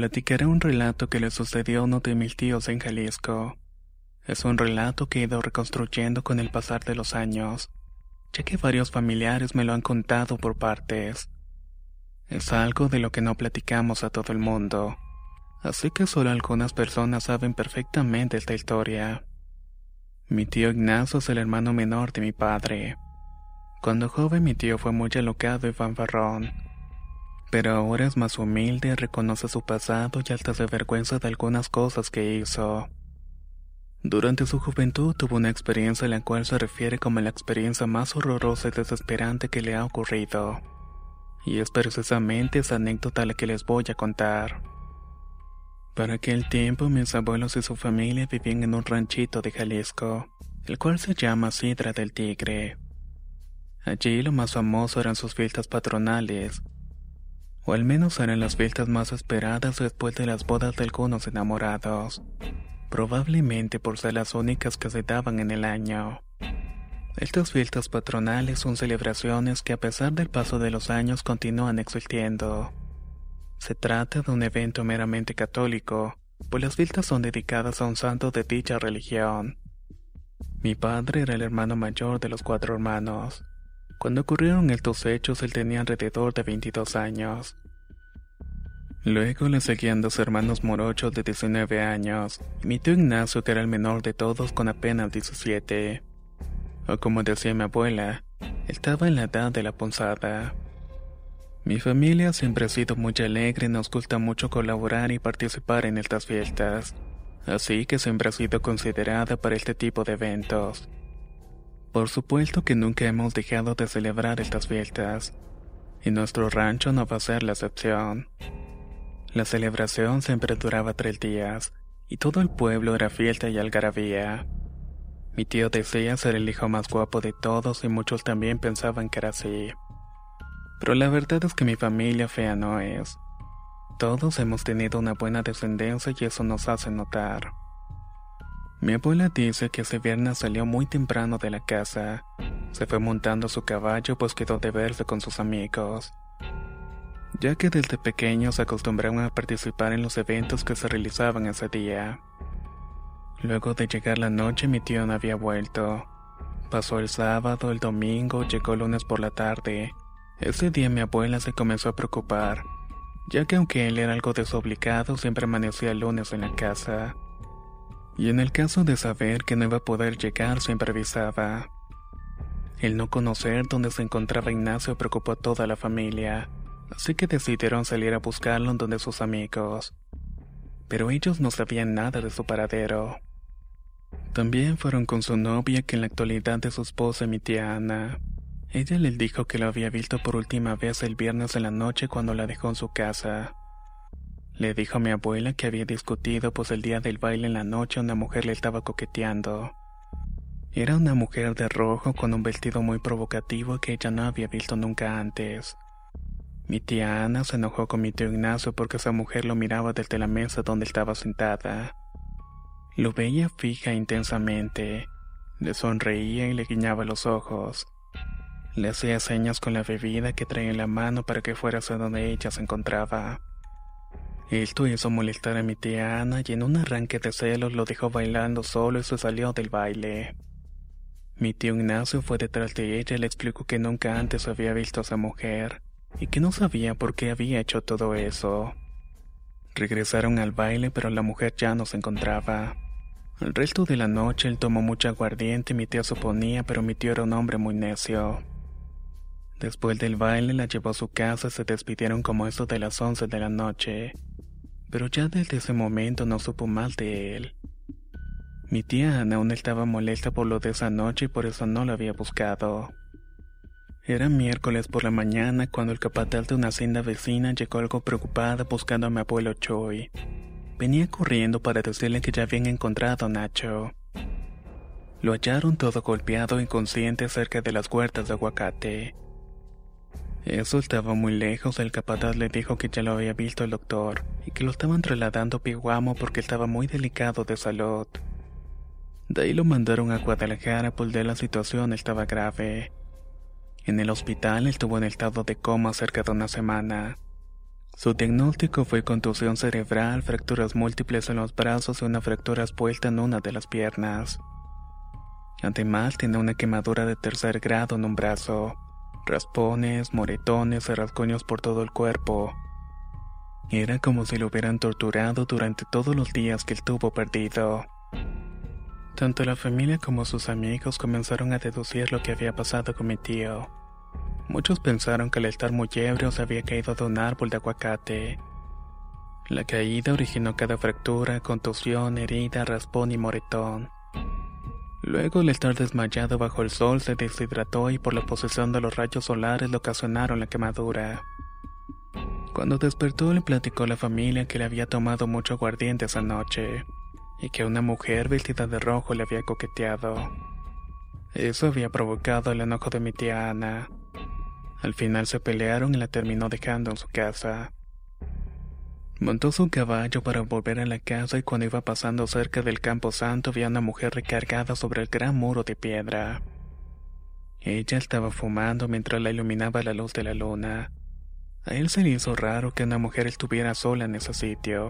Platicaré un relato que le sucedió a uno de mis tíos en Jalisco. Es un relato que he ido reconstruyendo con el pasar de los años, ya que varios familiares me lo han contado por partes. Es algo de lo que no platicamos a todo el mundo, así que solo algunas personas saben perfectamente esta historia. Mi tío Ignacio es el hermano menor de mi padre. Cuando joven mi tío fue muy alocado y fanfarrón pero ahora es más humilde, reconoce su pasado y hasta se vergüenza de algunas cosas que hizo. Durante su juventud tuvo una experiencia en la cual se refiere como la experiencia más horrorosa y desesperante que le ha ocurrido. Y es precisamente esa anécdota la que les voy a contar. Para aquel tiempo mis abuelos y su familia vivían en un ranchito de Jalisco, el cual se llama Sidra del Tigre. Allí lo más famoso eran sus fiestas patronales, o al menos eran las fiestas más esperadas después de las bodas de algunos enamorados, probablemente por ser las únicas que se daban en el año. Estas fiestas patronales son celebraciones que a pesar del paso de los años continúan existiendo. Se trata de un evento meramente católico, pues las fiestas son dedicadas a un santo de dicha religión. Mi padre era el hermano mayor de los cuatro hermanos. Cuando ocurrieron estos hechos él tenía alrededor de 22 años. Luego le seguían dos hermanos morochos de 19 años, y mi tío Ignacio que era el menor de todos con apenas 17. O como decía mi abuela, estaba en la edad de la ponzada. Mi familia siempre ha sido muy alegre y nos gusta mucho colaborar y participar en estas fiestas, así que siempre ha sido considerada para este tipo de eventos. Por supuesto que nunca hemos dejado de celebrar estas fiestas, y nuestro rancho no va a ser la excepción. La celebración siempre duraba tres días, y todo el pueblo era fiesta y algarabía. Mi tío decía ser el hijo más guapo de todos y muchos también pensaban que era así. Pero la verdad es que mi familia fea no es. Todos hemos tenido una buena descendencia y eso nos hace notar. Mi abuela dice que ese viernes salió muy temprano de la casa. Se fue montando su caballo pues quedó de verse con sus amigos. Ya que desde pequeños se acostumbraban a participar en los eventos que se realizaban ese día. Luego de llegar la noche mi tío no había vuelto. Pasó el sábado, el domingo, llegó el lunes por la tarde. Ese día mi abuela se comenzó a preocupar, ya que aunque él era algo desobligado, siempre amanecía el lunes en la casa y en el caso de saber que no iba a poder llegar siempre avisaba. El no conocer dónde se encontraba Ignacio preocupó a toda la familia, así que decidieron salir a buscarlo en donde sus amigos. Pero ellos no sabían nada de su paradero. También fueron con su novia, que en la actualidad es su esposa, mi tía Ana. Ella le dijo que lo había visto por última vez el viernes en la noche cuando la dejó en su casa. Le dijo a mi abuela que había discutido pues el día del baile en la noche una mujer le estaba coqueteando. Era una mujer de rojo con un vestido muy provocativo que ella no había visto nunca antes. Mi tía Ana se enojó con mi tío Ignacio porque esa mujer lo miraba desde la mesa donde estaba sentada. Lo veía fija intensamente. Le sonreía y le guiñaba los ojos. Le hacía señas con la bebida que traía en la mano para que fuera hacia donde ella se encontraba. Esto hizo molestar a mi tía Ana y en un arranque de celos lo dejó bailando solo y se salió del baile. Mi tío Ignacio fue detrás de ella y le explicó que nunca antes había visto a esa mujer y que no sabía por qué había hecho todo eso. Regresaron al baile, pero la mujer ya no se encontraba. El resto de la noche él tomó mucha aguardiente y mi tía suponía, pero mi tío era un hombre muy necio. Después del baile la llevó a su casa y se despidieron como eso de las once de la noche. Pero ya desde ese momento no supo más de él. Mi tía Ana aún estaba molesta por lo de esa noche y por eso no lo había buscado. Era miércoles por la mañana cuando el capataz de una hacienda vecina llegó algo preocupada buscando a mi abuelo Choi. Venía corriendo para decirle que ya habían encontrado a Nacho. Lo hallaron todo golpeado e inconsciente cerca de las huertas de aguacate. Eso estaba muy lejos, el capataz le dijo que ya lo había visto el doctor y que lo estaban trasladando a Piguamo porque estaba muy delicado de salud. De ahí lo mandaron a Guadalajara porque la situación estaba grave. En el hospital estuvo en estado de coma cerca de una semana. Su diagnóstico fue contusión cerebral, fracturas múltiples en los brazos y una fractura expuesta en una de las piernas. Además, tenía una quemadura de tercer grado en un brazo, raspones, moretones y rasguños por todo el cuerpo. Era como si lo hubieran torturado durante todos los días que estuvo perdido. Tanto la familia como sus amigos comenzaron a deducir lo que había pasado con mi tío. Muchos pensaron que al estar muy ebrio se había caído de un árbol de aguacate. La caída originó cada fractura, contusión, herida, raspón y moretón. Luego, al estar desmayado bajo el sol, se deshidrató y por la posesión de los rayos solares le ocasionaron la quemadura. Cuando despertó le platicó a la familia que le había tomado mucho aguardiente esa noche y que una mujer vestida de rojo le había coqueteado. Eso había provocado el enojo de mi tía Ana. Al final se pelearon y la terminó dejando en su casa. Montó su caballo para volver a la casa y cuando iba pasando cerca del campo santo vio a una mujer recargada sobre el gran muro de piedra. Ella estaba fumando mientras la iluminaba la luz de la luna. A él se le hizo raro que una mujer estuviera sola en ese sitio.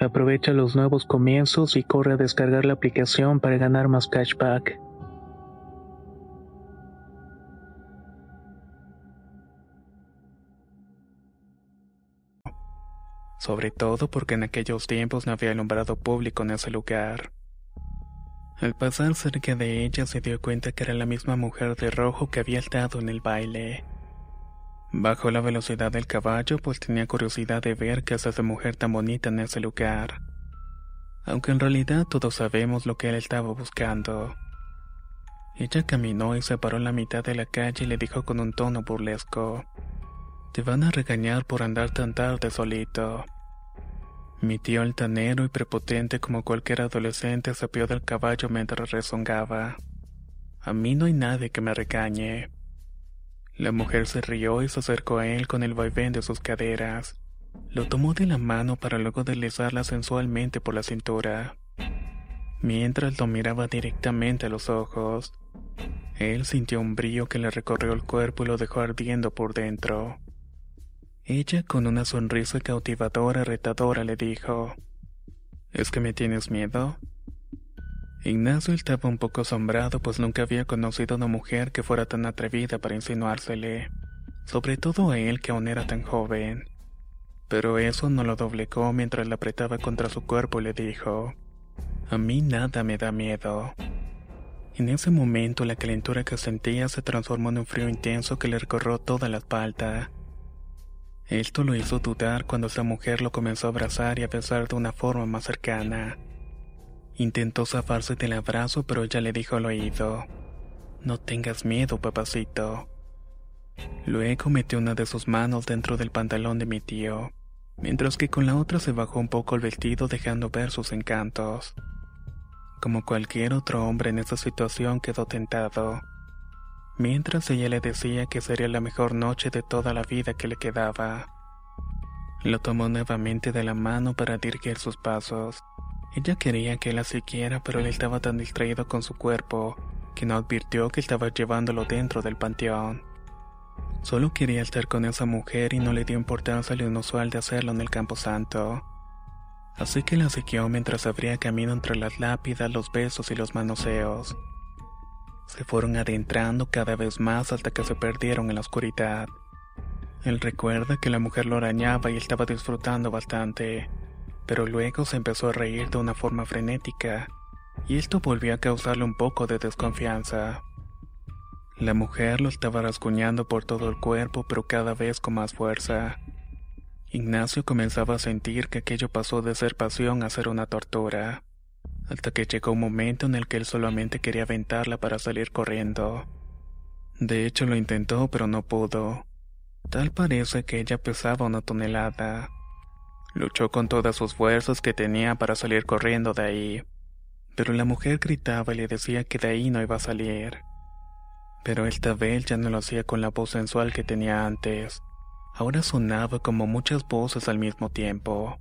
Aprovecha los nuevos comienzos y corre a descargar la aplicación para ganar más cashback. sobre todo porque en aquellos tiempos no había alumbrado público en ese lugar. Al pasar cerca de ella se dio cuenta que era la misma mujer de rojo que había estado en el baile. Bajó la velocidad del caballo pues tenía curiosidad de ver qué hace esa mujer tan bonita en ese lugar. Aunque en realidad todos sabemos lo que él estaba buscando. Ella caminó y se paró en la mitad de la calle y le dijo con un tono burlesco. Te van a regañar por andar tan tarde solito. Mi tío altanero y prepotente como cualquier adolescente se apió del caballo mientras rezongaba. A mí no hay nadie que me regañe. La mujer se rió y se acercó a él con el vaivén de sus caderas. Lo tomó de la mano para luego deslizarla sensualmente por la cintura. Mientras lo miraba directamente a los ojos, él sintió un brillo que le recorrió el cuerpo y lo dejó ardiendo por dentro. Ella, con una sonrisa cautivadora, retadora, le dijo, ¿Es que me tienes miedo? Ignacio estaba un poco asombrado, pues nunca había conocido a una mujer que fuera tan atrevida para insinuársele, sobre todo a él que aún era tan joven. Pero eso no lo doblegó mientras la apretaba contra su cuerpo y le dijo, A mí nada me da miedo. En ese momento la calentura que sentía se transformó en un frío intenso que le recorrió toda la espalda. Esto lo hizo dudar cuando esa mujer lo comenzó a abrazar y a besar de una forma más cercana. Intentó zafarse del abrazo, pero ella le dijo al oído, No tengas miedo, papacito. Luego metió una de sus manos dentro del pantalón de mi tío, mientras que con la otra se bajó un poco el vestido dejando ver sus encantos. Como cualquier otro hombre en esa situación quedó tentado mientras ella le decía que sería la mejor noche de toda la vida que le quedaba. Lo tomó nuevamente de la mano para dirigir sus pasos. Ella quería que la siguiera, pero él estaba tan distraído con su cuerpo que no advirtió que estaba llevándolo dentro del panteón. Solo quería estar con esa mujer y no le dio importancia lo inusual de hacerlo en el campo santo. Así que la siguió mientras abría camino entre las lápidas, los besos y los manoseos. Se fueron adentrando cada vez más hasta que se perdieron en la oscuridad. Él recuerda que la mujer lo arañaba y estaba disfrutando bastante, pero luego se empezó a reír de una forma frenética, y esto volvió a causarle un poco de desconfianza. La mujer lo estaba rasguñando por todo el cuerpo, pero cada vez con más fuerza. Ignacio comenzaba a sentir que aquello pasó de ser pasión a ser una tortura hasta que llegó un momento en el que él solamente quería aventarla para salir corriendo. De hecho lo intentó pero no pudo. Tal parece que ella pesaba una tonelada. Luchó con todas sus fuerzas que tenía para salir corriendo de ahí, pero la mujer gritaba y le decía que de ahí no iba a salir. Pero esta vez ya no lo hacía con la voz sensual que tenía antes. Ahora sonaba como muchas voces al mismo tiempo.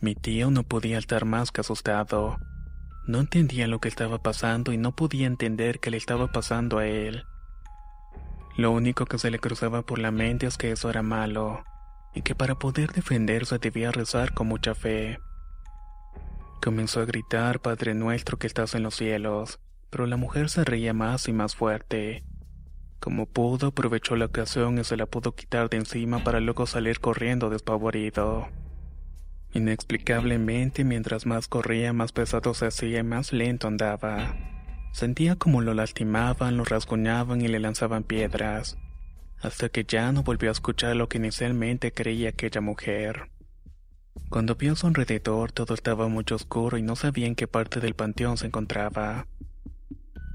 Mi tío no podía estar más que asustado. No entendía lo que estaba pasando y no podía entender qué le estaba pasando a él. Lo único que se le cruzaba por la mente es que eso era malo, y que para poder defenderse debía rezar con mucha fe. Comenzó a gritar, Padre nuestro que estás en los cielos, pero la mujer se reía más y más fuerte. Como pudo, aprovechó la ocasión y se la pudo quitar de encima para luego salir corriendo despavorido. Inexplicablemente, mientras más corría, más pesado se hacía y más lento andaba. Sentía como lo lastimaban, lo rasguñaban y le lanzaban piedras, hasta que ya no volvió a escuchar lo que inicialmente creía aquella mujer. Cuando vio a su alrededor todo estaba muy oscuro y no sabía en qué parte del panteón se encontraba.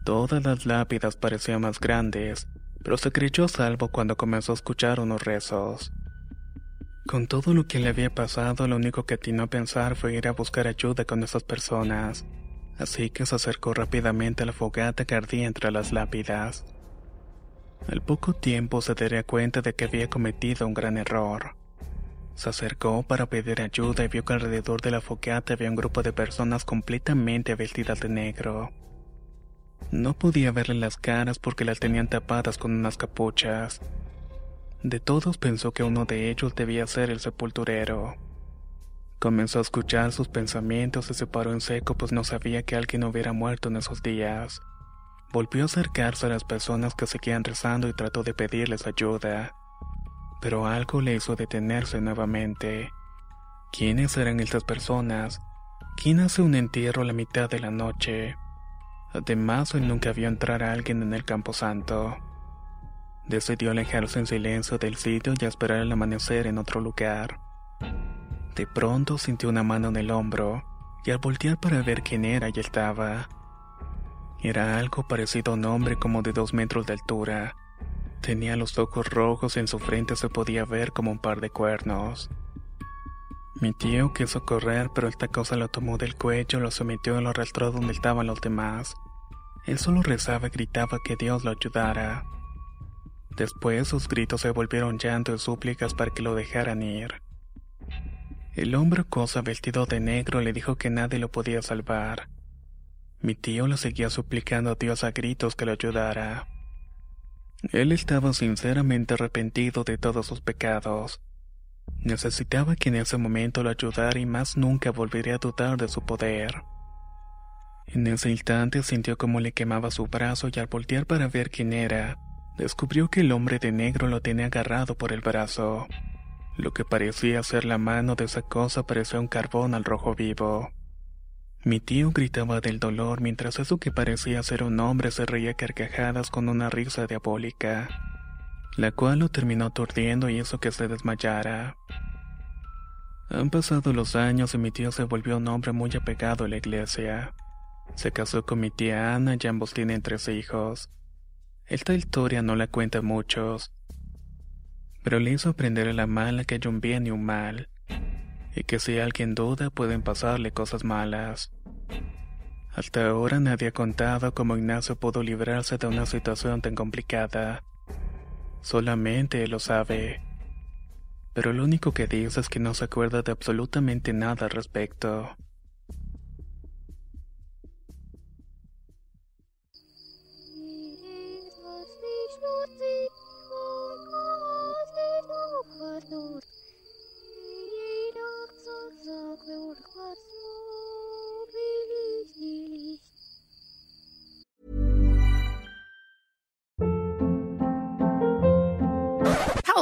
Todas las lápidas parecían más grandes, pero se creyó salvo cuando comenzó a escuchar unos rezos. Con todo lo que le había pasado, lo único que atinó a pensar fue ir a buscar ayuda con esas personas. así que se acercó rápidamente a la fogata que ardía entre las lápidas. Al poco tiempo se daría cuenta de que había cometido un gran error. Se acercó para pedir ayuda y vio que alrededor de la fogata había un grupo de personas completamente vestidas de negro. No podía verle las caras porque las tenían tapadas con unas capuchas. De todos pensó que uno de ellos debía ser el sepulturero. Comenzó a escuchar sus pensamientos y se paró en seco pues no sabía que alguien hubiera muerto en esos días. Volvió a acercarse a las personas que seguían rezando y trató de pedirles ayuda. Pero algo le hizo detenerse nuevamente. ¿Quiénes eran estas personas? ¿Quién hace un entierro a la mitad de la noche? Además, él nunca vio entrar a alguien en el camposanto. Decidió alejarse en silencio del sitio y esperar el amanecer en otro lugar. De pronto sintió una mano en el hombro, y al voltear para ver quién era y estaba. Era algo parecido a un hombre como de dos metros de altura. Tenía los ojos rojos y en su frente se podía ver como un par de cuernos. Mi tío quiso correr, pero esta cosa lo tomó del cuello, lo sometió y lo arrastró donde estaban los demás. Él solo rezaba y gritaba que Dios lo ayudara. Después sus gritos se volvieron llanto y súplicas para que lo dejaran ir. El hombre cosa vestido de negro le dijo que nadie lo podía salvar. Mi tío lo seguía suplicando a Dios a gritos que lo ayudara. Él estaba sinceramente arrepentido de todos sus pecados. Necesitaba que en ese momento lo ayudara y más nunca volvería a dudar de su poder. En ese instante sintió como le quemaba su brazo y al voltear para ver quién era, descubrió que el hombre de negro lo tenía agarrado por el brazo. Lo que parecía ser la mano de esa cosa parecía un carbón al rojo vivo. Mi tío gritaba del dolor mientras eso que parecía ser un hombre se reía carcajadas con una risa diabólica, la cual lo terminó aturdiendo y hizo que se desmayara. Han pasado los años y mi tío se volvió un hombre muy apegado a la iglesia. Se casó con mi tía Ana y ambos tienen tres hijos. Esta historia no la cuenta muchos, pero le hizo aprender a la mala que hay un bien y un mal, y que si alguien duda pueden pasarle cosas malas. Hasta ahora nadie ha contado cómo Ignacio pudo librarse de una situación tan complicada. Solamente él lo sabe. Pero lo único que dice es que no se acuerda de absolutamente nada al respecto.